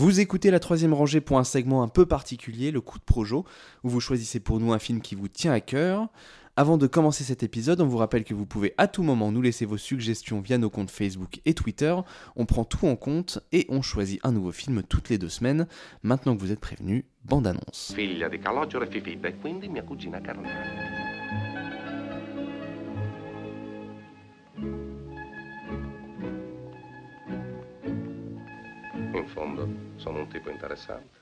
Vous écoutez la troisième rangée pour un segment un peu particulier, le coup de projo, où vous choisissez pour nous un film qui vous tient à cœur. Avant de commencer cet épisode, on vous rappelle que vous pouvez à tout moment nous laisser vos suggestions via nos comptes Facebook et Twitter. On prend tout en compte et on choisit un nouveau film toutes les deux semaines. Maintenant que vous êtes prévenus, bande annonce. Fondo sono un tipo interessante,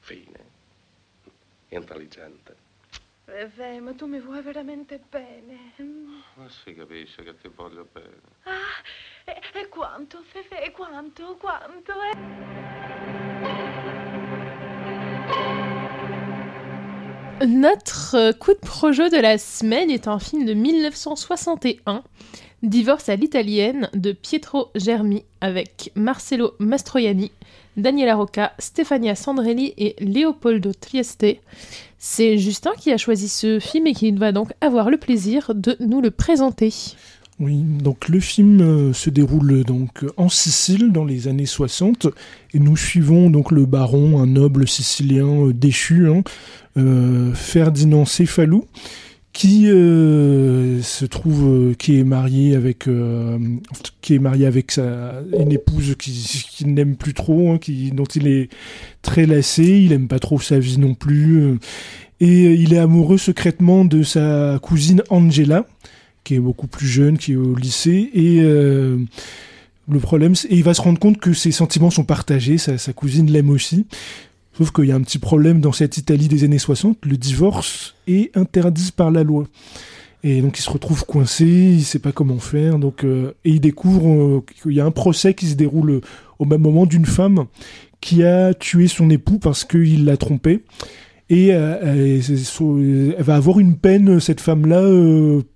fine, intelligente. Eh, ma tu mi vuoi veramente bene? Ma si capisce che ti voglio bene. Ah, e, e quanto, Fefe, e quanto, quanto, eh? Notre coup de projet de la semaine est un film de 1961, Divorce à l'italienne de Pietro Germi avec Marcello Mastroianni, Daniela Rocca, Stefania Sandrelli et Leopoldo Trieste. C'est Justin qui a choisi ce film et qui va donc avoir le plaisir de nous le présenter. Oui, donc le film euh, se déroule donc en Sicile dans les années 60 et nous suivons donc le baron, un noble sicilien euh, déchu, hein, euh, Ferdinand Cefalou, qui euh, se trouve, euh, qui est marié avec, euh, qui est marié avec sa, une épouse qui, qui n'aime plus trop, hein, qui, dont il est très lassé, il aime pas trop sa vie non plus, et il est amoureux secrètement de sa cousine Angela, qui est beaucoup plus jeune, qui est au lycée, et le problème, et il va se rendre compte que ses sentiments sont partagés, sa cousine l'aime aussi. Sauf qu'il y a un petit problème dans cette Italie des années 60, le divorce est interdit par la loi. Et donc il se retrouve coincé, il sait pas comment faire, donc euh, et il découvre euh, qu'il y a un procès qui se déroule au même moment d'une femme qui a tué son époux parce qu'il l'a trompé. Et euh, elle, va avoir une peine, cette femme-là,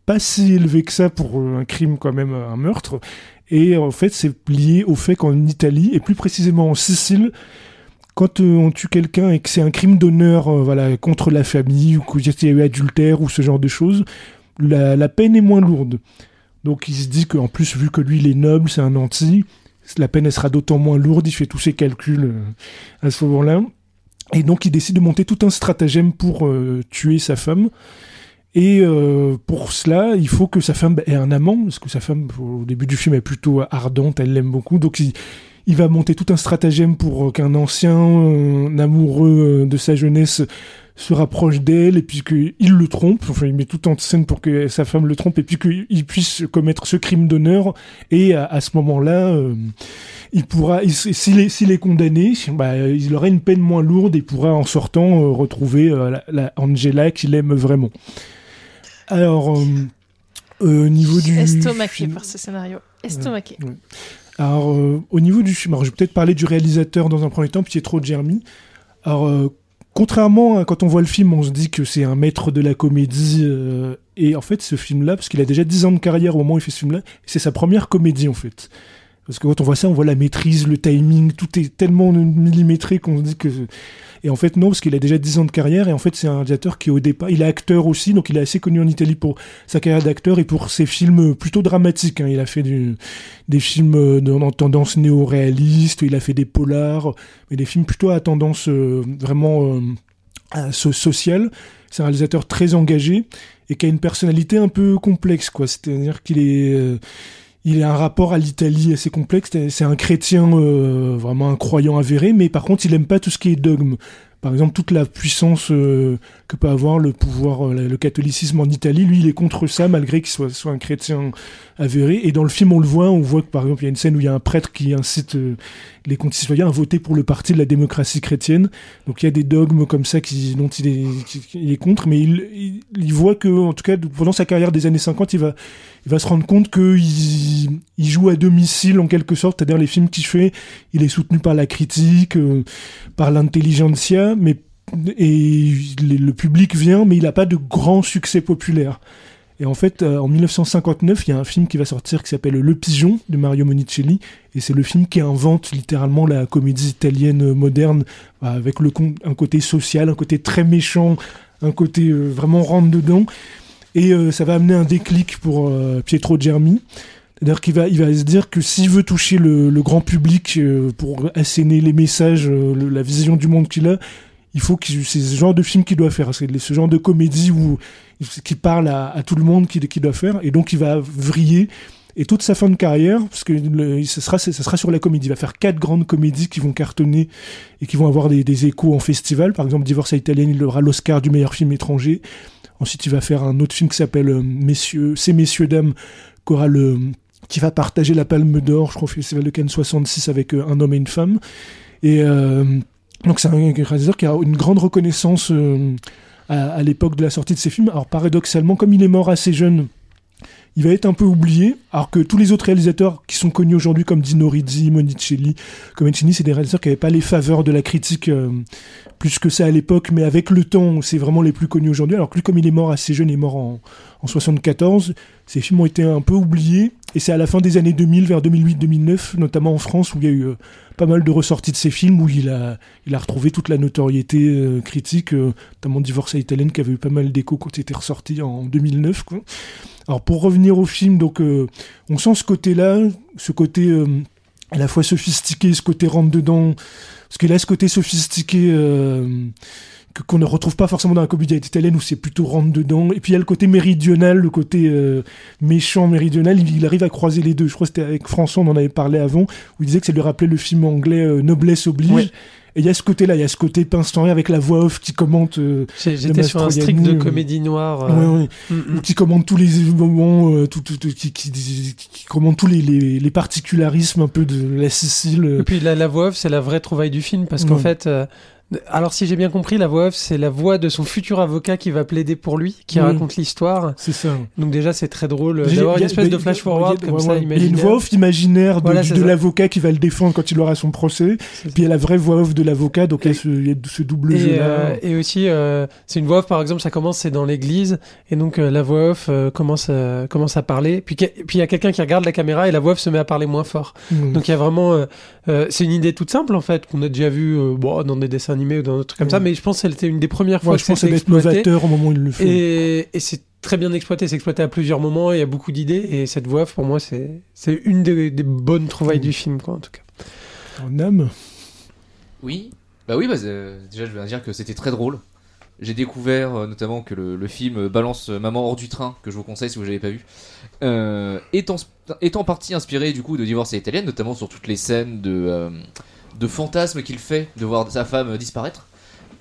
pas si élevée que ça pour un crime quand même, un meurtre. Et en fait, c'est lié au fait qu'en Italie, et plus précisément en Sicile, quand euh, on tue quelqu'un et que c'est un crime d'honneur euh, voilà, contre la famille, ou qu'il y a eu adultère ou ce genre de choses, la, peine est moins lourde. Donc il se dit qu'en plus, vu que lui il est noble, c'est un anti, la peine elle sera d'autant moins lourde, il fait tous ses calculs euh, à ce moment-là. Et donc il décide de monter tout un stratagème pour tuer sa femme. Et pour cela, il faut que sa femme ait un amant, parce que sa femme, au début du film, est plutôt ardente, elle l'aime beaucoup. Donc il, il va monter tout un stratagème pour euh, qu'un ancien euh, amoureux euh, de sa jeunesse se rapproche d'elle et puis qu'il le trompe. Enfin, il met tout en scène pour que sa femme le trompe et puis qu'il puisse commettre ce crime d'honneur. Et à, à ce moment-là, euh, il pourra, il- s'il est, condamné, bah, il aura une peine moins lourde et pourra en sortant euh, retrouver euh, la, la Angela qu'il aime vraiment. Alors, au niveau du Estomaqué par ce scénario. Estomaqué. Alors, euh, au niveau du film, alors, je vais peut-être parler du réalisateur dans un premier temps, Pietro Germi. Alors, euh, contrairement à quand on voit le film, on se dit que c'est un maître de la comédie. euh, et en fait, ce film-là, parce qu'il a déjà 10 ans de carrière au moment où il fait ce film-là, c'est sa première comédie, en fait. Parce que quand on voit ça, on voit la maîtrise, le timing, tout est tellement millimétré qu'on se dit que... Et en fait, non, parce qu'il a déjà 10 ans de carrière, et en fait, c'est un réalisateur qui, au départ, il est acteur aussi, donc il est assez connu en Italie pour sa carrière d'acteur et pour ses films plutôt dramatiques. hein. Il a fait des films euh, dans tendance néo-réaliste, il a fait des polars, mais des films plutôt à tendance euh, vraiment euh, so- sociale. C'est un réalisateur très engagé et qui a une personnalité un peu complexe, quoi. C'est-à-dire qu'il est, euh, il a un rapport à l'Italie assez complexe. C'est- un chrétien euh, vraiment un croyant avéré, mais par contre, il aime pas tout ce qui est dogme. Par exemple, toute la puissance euh, que peut avoir le pouvoir, euh, le catholicisme en Italie, lui, il est contre ça, malgré qu'il soit, soit un chrétien avéré. Et dans le film, on le voit, on voit que par exemple, il y a une scène où il y a un prêtre qui incite euh, les concitoyens à voter pour le parti de la démocratie chrétienne. Donc il y a des dogmes comme ça qui, dont il est, contre, mais il voit que, en tout cas, pendant sa carrière des années 50, il va, il va se rendre compte qu'il il joue à domicile en quelque sorte, c'est-à-dire les films qu'il fait, il est soutenu par la critique, euh, par l'intelligentsia, mais et le public vient, mais il n'a pas de grand succès populaire. Et en fait, euh, en 1959, il y a un film qui va sortir qui s'appelle Le Pigeon de Mario Monicelli, et c'est le film qui invente littéralement la comédie italienne moderne, bah, avec un côté social, un côté très méchant, un côté euh, vraiment rentre dedans. Et euh, ça va amener un déclic pour Pietro Germi. C'est-à-dire qu'il va, se dire que s'il veut toucher le, grand public pour asséner les messages, la vision du monde qu'il a, il faut que c'est ce genre de film qu'il doit faire. C'est ce genre de comédie où qui parle à, à tout le monde qu'il qu'il doit faire. Et donc il va vriller. Et toute sa fin de carrière, parce que le, ce, sera, ce sera sur la comédie, il va faire quatre grandes comédies qui vont cartonner et qui vont avoir des, des échos en festival. Par exemple, Divorce à Italienne, il aura l'Oscar du meilleur film étranger. Ensuite, il va faire un autre film qui s'appelle euh, Messieurs, Ces Messieurs Dames, qui le, qui va partager la Palme d'Or, je crois, au Festival de Cannes 66 avec euh, un homme et une femme. Et euh, donc, c'est un réalisateur qui a une grande reconnaissance euh, à, l'époque de la sortie de ses films. Alors, paradoxalement, comme il est mort assez jeune, il va être un peu oublié, alors que tous les autres réalisateurs qui sont connus aujourd'hui, comme Dino Risi, Monicelli, Comencini, c'est des réalisateurs qui n'avaient pas les faveurs de la critique euh, plus que ça à l'époque, mais avec le temps, c'est vraiment les plus connus aujourd'hui. Alors que lui, comme il est mort assez jeune, il est mort en, en 74, ses films ont été un peu oubliés, et c'est à la fin des années 2000, vers 2008-2009, notamment en France, où il y a eu euh, pas mal de ressorties de ses films, où il a, retrouvé toute la notoriété euh, critique, euh, notamment Divorce à Italienne, qui avait eu pas mal d'échos quand c'était ressorti en 2009. Quoi. Alors pour revenir au film, donc on sent ce côté-là, ce côté à la fois sophistiqué, ce côté rentre dedans, parce qu'il a ce côté sophistiqué euh, qu'on ne retrouve pas forcément dans la comédie italienne où c'est plutôt rentre dedans. Et puis il y a le côté méridional, le côté euh, méchant méridional. Il, il arrive à croiser les deux. Je crois que c'était avec François, on en avait parlé avant, où il disait que ça lui rappelait le film anglais euh, Noblesse oblige. Ouais. Et il y a ce côté-là, il y a ce côté pince avec la voix off qui commente. euh, J'étais sur un strict de euh, comédie noire. euh, ouais, mm, mm. qui commande tous les moments, euh, tout, tout- tout- qui, qui, qui- qui commande tous les, les, les particularismes un peu de la Sicile. Et puis la, la voix off, c'est la vraie trouvaille du film parce qu'en Ouais. fait, alors si j'ai bien compris, la voix off, c'est la voix de son futur avocat qui va plaider pour lui, qui Oui. raconte l'histoire. C'est ça. Donc déjà, c'est très drôle d'avoir il y une a- espèce de flash y a- forward comme ouais, ça, ouais. Il y a une imaginaire. voix off imaginaire de, Voilà, l'avocat qui va le défendre quand il aura son procès. Puis il y a la vraie voix off de l'avocat, donc il y a ce, il y a ce double Et, jeu-là. euh, et aussi, euh, c'est une voix off, par exemple, ça commence, c'est dans l'église, et donc euh, la voix off euh, commence, à, commence à parler, puis il y a quelqu'un qui regarde la caméra et la voix off se met à parler moins fort. Mm. Donc il y a vraiment, c'est une idée toute simple en fait, qu'on a déjà vu bon, dans des dessins ou dans d'autres trucs comme ça, mais je pense que c'était une des premières fois Ouais, que je pense que ça c'était doit être exploité. novateur au moment où il le fait. Et, et c'est très bien exploité, c'est exploité à plusieurs moments, il y a beaucoup d'idées, et cette voix off, pour moi, c'est c'est une des, des bonnes trouvailles Mm. du film, quoi, en tout cas. En âme. Oui, bah oui, bah, euh, déjà je veux dire que c'était très drôle. J'ai découvert euh, notamment que le, le film euh, Balance Maman hors du train, que je vous conseille si vous l'avez pas vu, euh, est, en, est en partie inspiré du coup de Divorce à l'italienne, notamment sur toutes les scènes de, euh, de fantasmes qu'il fait de voir sa femme disparaître.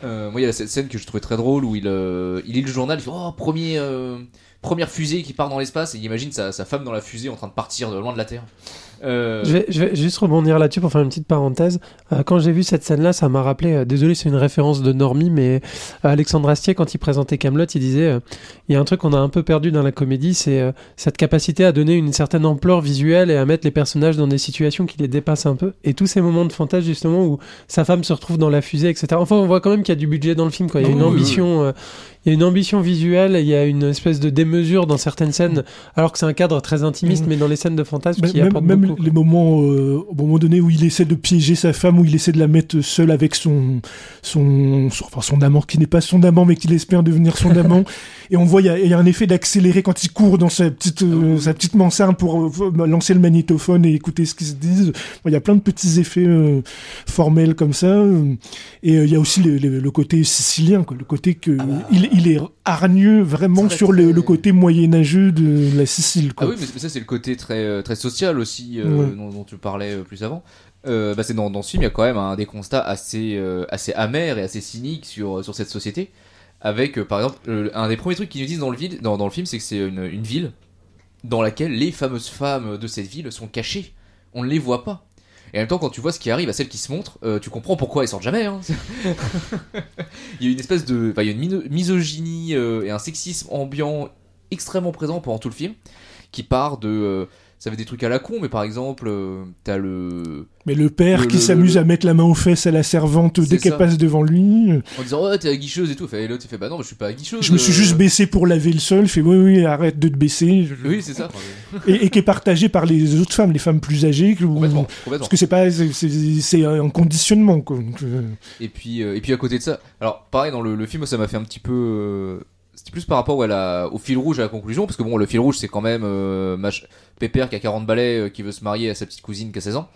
Euh, moi, il y a cette scène que je trouvais très drôle où il, euh, lit le journal, il fait Oh, premier, euh, première fusée qui part dans l'espace, et il imagine sa, sa femme dans la fusée en train de partir de loin de la Terre. Euh, Je vais, je vais juste rebondir là-dessus pour faire une petite parenthèse. Euh, quand j'ai vu cette scène-là, ça m'a rappelé. euh, désolé, c'est une référence de Normie, mais euh, Alexandre Astier, quand il présentait Camelot, il disait euh, il y a un truc qu'on a un peu perdu dans la comédie, c'est euh, cette capacité à donner une certaine ampleur visuelle et à mettre les personnages dans des situations qui les dépassent un peu. Et tous ces moments de fantasme justement où sa femme se retrouve dans la fusée, etc. Enfin, on voit quand même qu'il y a du budget dans le film. Quoi. Il y a Ah une oui, oui, ambition. euh, il y a une ambition visuelle, il y a une espèce de démesure dans certaines scènes, alors que c'est un cadre très intimiste, Mm. mais dans les scènes de fantasme qui même- apporte même beaucoup. les moments, euh, au moment donné où il essaie de piéger sa femme, où il essaie de la mettre seule avec son, son, son, enfin, son amant, qui n'est pas son amant, mais qu'il espère devenir son amant. Et on voit, il y a, il y a un effet d'accéléré quand il court dans sa petite, euh, sa petite mansarde pour euh, lancer le magnétophone et écouter ce qu'ils se disent. Bon, Il y a plein de petits effets formels comme ça. Et il y a aussi le, le- le côté sicilien, quoi, le côté que Ah bah. il, il est hargneux vraiment sur le, côté moyenâgeux de la Sicile. Quoi. Ah oui, mais ça c'est le côté très, très social aussi euh, Ouais. dont, dont tu parlais euh, plus avant. Euh, bah, c'est dans, dans ce film, il y a quand même un, des constats assez, euh, assez amers et assez cyniques sur, sur cette société. Avec, par exemple, un des premiers trucs qu'ils nous disent dans le, ville, dans, dans le film, c'est que c'est une, une ville dans laquelle les fameuses femmes de cette ville sont cachées. On ne les voit pas. Et en même temps, quand tu vois ce qui arrive à celles qui se montrent, tu comprends pourquoi elles sortent jamais. hein. il y a une espèce de. Enfin, il y a une misogynie et un sexisme ambiant extrêmement présent pendant tout le film qui part de. euh, ça fait des trucs à la con, mais par exemple, euh, t'as le. Mais le père Le- qui s'amuse le- à mettre la main aux fesses à la servante dès qu'elle passe devant lui. En disant, oh, t'es aguicheuse et tout. Fait, et l'autre, il fait, bah non, je suis pas aguicheuse. Je me suis euh. juste baissé pour laver le sol. Je fais oui, oui, arrête de te baisser. Je- Oui, c'est ça. Et, et qui est partagé par les autres femmes, les femmes plus âgées. Complètement. Parce que c'est pas, c'est- un conditionnement. Quoi. Donc, euh, Et puis, euh, et puis à côté de ça, alors pareil dans le, le film, ça m'a fait un petit peu, c'était plus par rapport ouais, à la- au fil rouge à la conclusion, parce que bon, le fil rouge c'est quand même euh, Mach- Pépère qui a 40 balais, euh, qui veut se marier à sa petite cousine qui a 16 ans.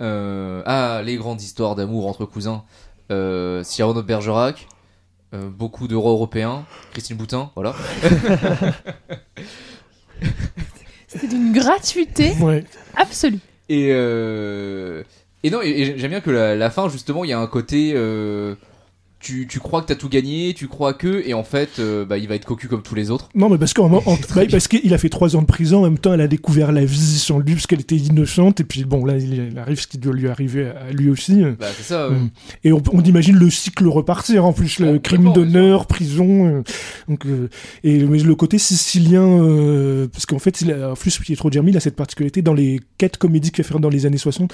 Euh, ah, les grandes histoires d'amour entre cousins. Euh, Cyrano de Bergerac, euh, beaucoup d'euros européens, Christine Boutin, voilà. C'était d'une gratuité Ouais. absolue. Et, euh, et non, et, et j'aime bien que la, la fin, justement, il y a un côté. euh, tu, tu crois que t'as tout gagné, tu crois que, et en fait, euh, bah, il va être cocu comme tous les autres. Non, mais parce qu'en en- bah, parce qu'il a fait trois ans de prison, en même temps, elle a découvert la vie sans lui, parce qu'elle était innocente, et puis bon, là, il arrive ce qui doit lui arriver à lui aussi. Bah, c'est ça. ouais. Mm. Et on, on imagine le cycle repartir, en plus, le Ouais, crime d'honneur, prison. euh, donc, euh, et mais le côté sicilien, euh, parce qu'en fait, il a, en plus, Pietro Germi, il a cette particularité dans les quatre comédies qu'il va faire dans les années 60.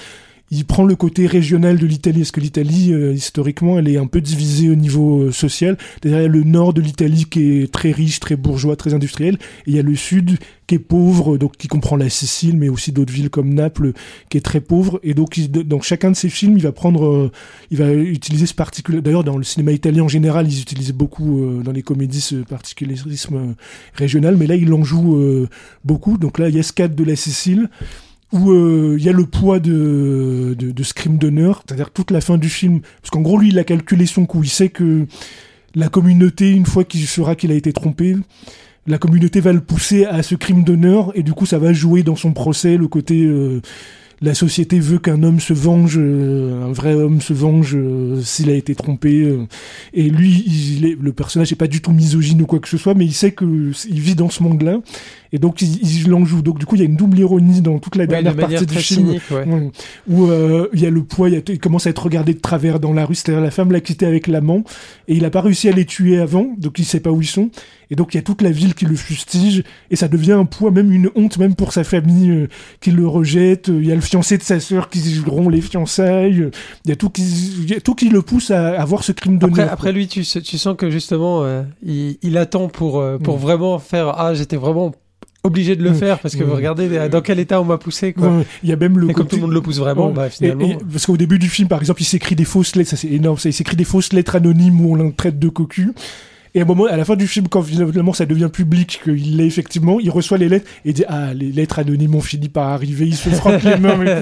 Il prend le côté régional de l'Italie, parce que l'Italie, euh, historiquement, elle est un peu divisée au niveau euh, social. Il y a le nord de l'Italie qui est très riche, très bourgeois, très industriel, et il y a le sud qui est pauvre, donc qui comprend la Sicile, mais aussi d'autres villes comme Naples, qui est très pauvre. Et donc, il- dans chacun de ces films, il va prendre, euh, il va utiliser ce particulier. D'ailleurs, dans le cinéma italien en général, ils utilisaient beaucoup euh, dans les comédies ce particularisme euh, régional, mais là, il en joue euh, beaucoup. Donc là, il y a cadre de la Sicile où euh, il y a le poids de, de, ce crime d'honneur, c'est-à-dire toute la fin du film. Parce qu'en gros, lui, il a calculé son coup. Il sait que la communauté, une fois qu'il saura qu'il a été trompé, la communauté va le pousser à ce crime d'honneur et du coup, ça va jouer dans son procès le côté. euh, la société veut qu'un homme se venge, euh, un vrai homme se venge euh, s'il a été trompé. euh. et lui, il est, le personnage n'est pas du tout misogyne ou quoi que ce soit, mais il sait que il vit dans ce monde-là, et donc il, il l'en joue. Donc du coup, il y a une double ironie dans toute la Ouais, dernière de manière partie du film. cynique, ouais. Ouais. Où euh, il y a le poids, il, y a- il commence à être regardé de travers dans la rue. C'est-à-dire la femme l'a quitté avec l'amant et il n'a pas réussi à les tuer avant, donc il sait pas où ils sont. Et donc il y a toute la ville qui le fustige et ça devient un poids, même une honte, même pour sa famille euh, qui le rejette. Il y a le fiancé de sa sœur qui rompt les fiançailles. Il y a tout qui, y a tout qui le pousse à avoir ce crime Après, d'honneur. après lui, tu, tu sens que justement, euh, il, il attend pour, pour Mm. vraiment faire Ah, j'étais vraiment obligé de le Mm. faire parce que Mm. regardez dans quel état on m'a poussé. Quoi. Ouais, il y a même le Et comme tout le monde le pousse vraiment, Ouais. bah, Et- finalement. et- parce qu'au début du film, par exemple, il s'écrit des fausses lettres, ça c'est énorme, ça, il s'écrit des fausses lettres anonymes où on le traite de cocu. Et à un moment, à la fin du film, quand finalement ça devient public, qu'il l'est effectivement, il reçoit les lettres et il dit Ah, les lettres anonymes ont fini par arriver, il se frappe les mains et.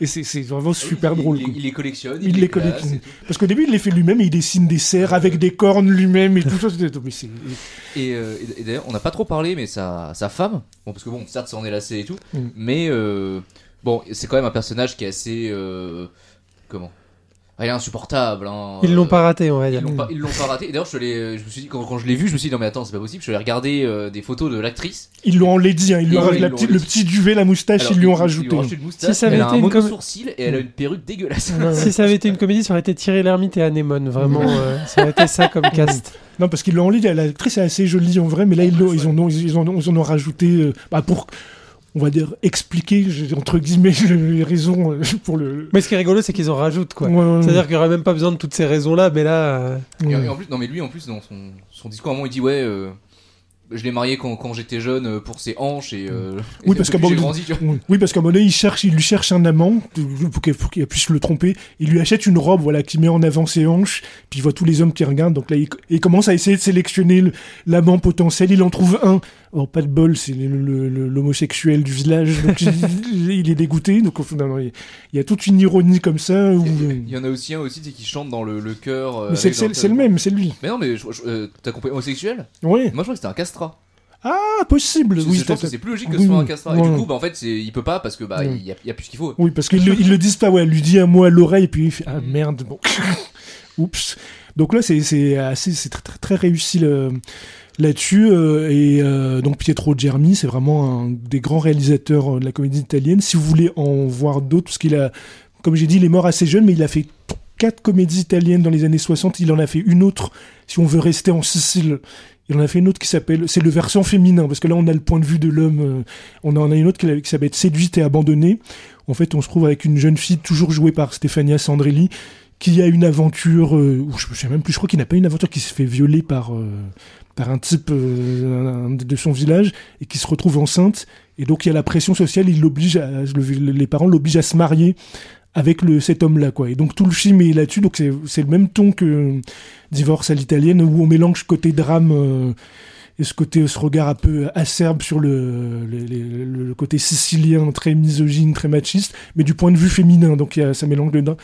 Et c'est vraiment super il, drôle. Il, les collectionne, Il les classe collectionne. Parce qu'au début, il les fait lui-même et il dessine des cerfs avec des cornes lui-même et tout ça. Et, euh, et- et d'ailleurs, on n'a pas trop parlé, mais sa, sa femme, bon, parce que bon, certes, ça en est lassé et tout, Mm. mais euh, bon, c'est quand même un personnage qui est assez. euh, comment? Elle est insupportable. Hein, Ils l'ont euh, pas raté, on va Ils dire. l'ont pas, ils l'ont pas raté. Et D'ailleurs, je, me suis dit, quand, quand je l'ai vu, je me suis dit, non, mais attends, c'est pas possible. Je allé regarder euh, des photos de l'actrice. Ils l'ont enlaidi, hein. ils lui ont la petite- le enlaidi. petit duvet, la moustache, Alors, ils lui ont Ils rajouté. lui ont rajouté une moustache. Si ça avait elle a été un une com- mono-sourcil et elle a une perruque dégueulasse. Si ça avait été une comédie, ça aurait été Thierry Lhermitte et Anémone, vraiment. euh, ça aurait été ça comme cast. Non, parce qu'ils l'ont enlevé. L'actrice est assez jolie en vrai, mais là, ils, l'ont- ils, en ont, ils, ont, ils en ont rajouté euh, bah, pour, on va dire, expliquer, entre guillemets, les raisons euh, pour le. Mais ce qui est rigolo, c'est qu'ils en rajoutent, quoi. Ouais, ouais, C'est-à-dire qu'il n'y aurait même pas besoin de toutes ces raisons-là, mais là. euh, Et, ouais. et en plus, non mais lui en plus dans son, son discours à un moment il dit ouais euh, je l'ai marié quand, quand j'étais jeune euh, pour ses hanches et, euh, et Oui, parce qu'à j'ai grandi tu vois. Oui, Oui, parce qu'à un moment donné, il, cherche, il lui cherche un amant pour qu'il puisse le tromper. Il lui achète une robe voilà, qui met en avant ses hanches, puis il voit tous les hommes qui regardent. Donc là, il, il commence à essayer de sélectionner le- l'amant potentiel. Il en trouve un. Oh, pas de bol, c'est l'homosexuel du village. Donc il, il est dégoûté. Donc au fond, non, non, il y a toute une ironie comme ça. Où, Il y en a aussi un aussi qui chante dans le, le chœur. euh, mais c'est le même, c'est lui. Mais non mais euh, t'as compris homosexuel? Ouais. Moi je crois que c'était un castrat. Ah, possible. Oui, je pense que c'est plus logique que oui, ce soit un castrat. Et du coup bah en fait il peut pas parce que bah Ouais. il y, a, il y a plus ce qu'il faut. Oui, parce qu'ils le, le disent pas, ouais, elle lui dit un mot à l'oreille, et puis il fait Ah merde, bon. Oups. Donc là, c'est c'est assez, c'est très, très, très réussi le- là-dessus. euh, et euh, donc Pietro Germi, c'est vraiment un des grands réalisateurs euh, de la comédie italienne. Si vous voulez en voir d'autres, parce qu'il a, comme j'ai dit, il est mort assez jeune, mais il a fait quatre comédies italiennes dans les années 60. Il en a fait une autre, si on veut rester en Sicile. Il en a fait une autre qui s'appelle, c'est le versant féminin, parce que là on a le point de vue de l'homme. euh, on en a une autre qui, s'appelle Séduite et abandonnée. En fait, on se trouve avec une jeune fille toujours jouée par Stefania Sandrelli qui a une aventure, euh, ou je sais même plus, je crois qu'il n'a pas une aventure qui se fait violer par, euh, par un type de son village et qui se retrouve enceinte. Et donc il y a la pression sociale, les parents l'obligent à se marier avec le, cet homme-là, quoi. Et donc tout le film est là-dessus, donc c'est le même ton que euh, Divorce à l'italienne, où on mélange côté drame euh, et ce côté, ce regard un peu acerbe sur le, le, le- le côté sicilien, très misogyne, très machiste, mais du point de vue féminin, donc y a, ça mélange le, dra-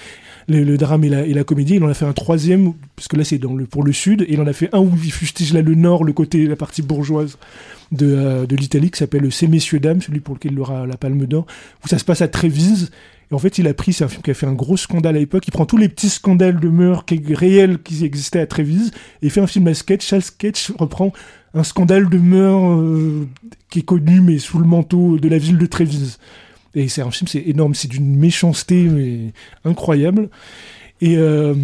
le, le drame et la, et la comédie. Il en a fait un troisième, parce que là c'est pour le sud, et il en a fait un où il fustige là le nord, le côté, la partie bourgeoise de, euh, de l'Italie, qui s'appelle Ces messieurs dames, celui pour lequel il aura la Palme d'Or, où ça se passe à Trévise. Et en fait, il a pris, c'est un film qui a fait un gros scandale à l'époque. Il prend tous les petits scandales de meurtre réels qui existaient à Trévise et fait un film à sketch. Chaque sketch reprend un scandale de meurtre euh, qui est connu, mais sous le manteau de la ville de Trévise. Et c'est un film, c'est énorme, c'est d'une méchanceté mais incroyable. Et euh,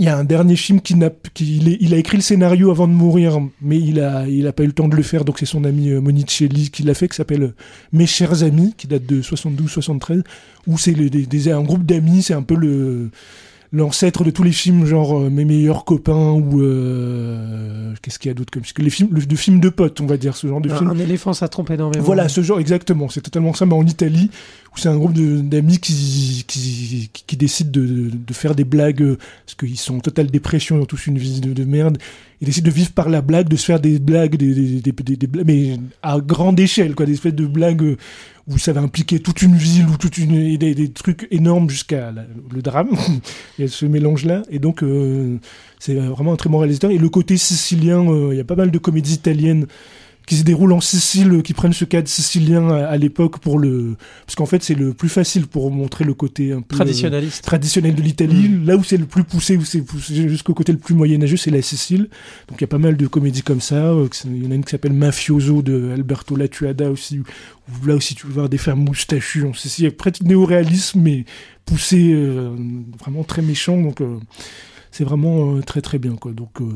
il y a un dernier film qui n'a, qui, il, a écrit le scénario avant de mourir, mais il a, il a pas eu le temps de le faire, donc c'est son ami euh, Monicelli qui l'a fait, qui s'appelle euh, Mes chers amis, qui date de 72-73, où c'est des, des- un groupe d'amis, c'est un peu le l'ancêtre de tous les films genre euh, Mes meilleurs copains ou euh, qu'est-ce qu'il y a d'autre comme que les films le- de films de potes, on va dire ce genre de Un, film. un éléphant, ça trompe énormément. Voilà, ce genre, exactement. C'est totalement ça, mais en Italie, où c'est un groupe de- d'amis qui, qui, qui, qui décident de, de faire des blagues, euh, parce qu'ils sont en totale dépression, ils ont tous une vie de, de merde. Ils décident de vivre par la blague, de se faire des blagues, des, mais à grande échelle, quoi, des espèces de blagues euh, où ça va impliquer toute une ville ou toute une, des, trucs énormes jusqu'à le drame. il y a ce mélange-là. Et donc, euh, c'est vraiment un très bon réalisateur. Et le côté sicilien, euh, il y a pas mal de comédies italiennes qui se déroulent en Sicile, qui prennent ce cadre sicilien à, à l'époque pour le, parce qu'en fait c'est le plus facile pour montrer le côté un peu euh, traditionnel de l'Italie. Là où c'est le plus poussé, où c'est poussé jusqu'au côté le plus moyenâgeux, c'est la Sicile. Donc il y a pas mal de comédies comme ça. euh, Il y en a une qui s'appelle Mafioso de Alberto Latuada aussi. Où là aussi tu peux voir des femmes moustachues en Sicile. Il y a presque néo-réalisme, mais poussé euh, vraiment très méchant. Donc euh, c'est vraiment très très bien quoi. Donc euh,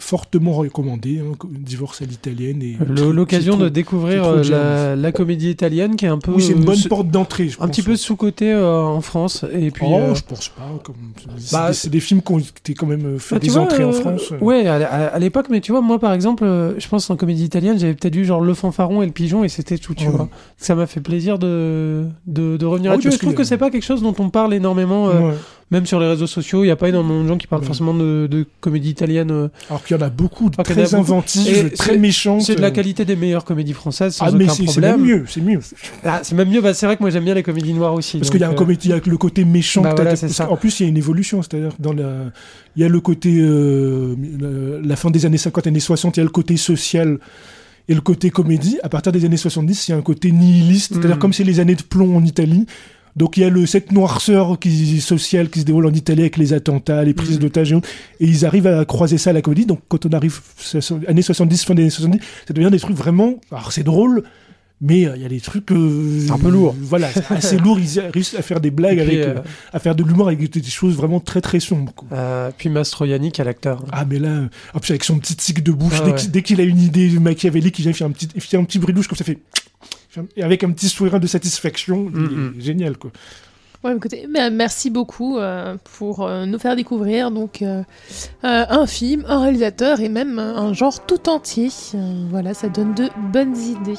fortement recommandé, hein, Divorce à l'italienne et L'occasion de découvrir euh, la, la comédie italienne qui est un peu. Oui, c'est une bonne euh, porte d'entrée. je Un pense, petit peu sous-côté euh, en France. Et puis. oh, euh, je pense pas. C'est bah, des- c'est des films qui ont été quand même fait Ah, tu des vois, entrées en France. Ouais, à, à- à l'époque, mais tu vois, moi par exemple, je pense en comédie italienne, j'avais peut-être vu genre Le Fanfaron et le Pigeon et c'était tout, tu vois. Ça m'a fait plaisir de, de, de revenir Ah oui, là-dessus. parce Et Je trouve que c'est pas quelque chose dont on parle énormément, Ouais. Même sur les réseaux sociaux. Il n'y a pas énormément de gens qui parlent Ouais. forcément de, de comédie italienne. euh. Alors qu'il y en a beaucoup de en très inventives, très méchantes. C'est de la euh. qualité des meilleures comédies françaises sans Ah, mais c'est même mieux, c'est mieux. Ah, c'est même mieux, bah, c'est vrai que moi j'aime bien les comédies noires aussi. Parce qu'il y a un euh, comédie, il y a le côté méchant. Bah voilà, qu'en plus, il y a une évolution. C'est-à-dire, dans la, il y a le côté, euh, la- fin des années 50, années 60, il y a le côté social et le côté comédie. À partir des années 70, il y a un côté nihiliste. C'est-à-dire, Mhm. comme c'est les années de plomb en Italie. Donc il y a le, cette noirceur qui, sociale qui se déroule en Italie avec les attentats, les prises Mhm. d'otages, et ils arrivent à croiser ça à la comédie. Donc quand on arrive années 70, fin des années 70, ça devient des trucs vraiment... Alors c'est drôle, mais euh, il y a des trucs... euh, Un peu lourd. Voilà, c'est assez lourd. Ils arrivent à faire des blagues, et puis, avec, euh, euh, à faire de l'humour avec des, des choses vraiment très très sombres. quoi. puis Mastroianni qui est l'acteur. Ah mais là, en plus avec son petit tic de bouche, Ah dès ouais. qu'il- a une idée machiavélique, il vient faire un petit, il fait un petit bruit de bouche comme ça fait... Et avec un petit sourire de satisfaction, il est génial quoi. Ouais, écoutez, mais merci beaucoup euh, pour euh, nous faire découvrir donc euh, euh, un film, un réalisateur et même euh, un genre tout entier. Euh, voilà, ça donne de bonnes idées.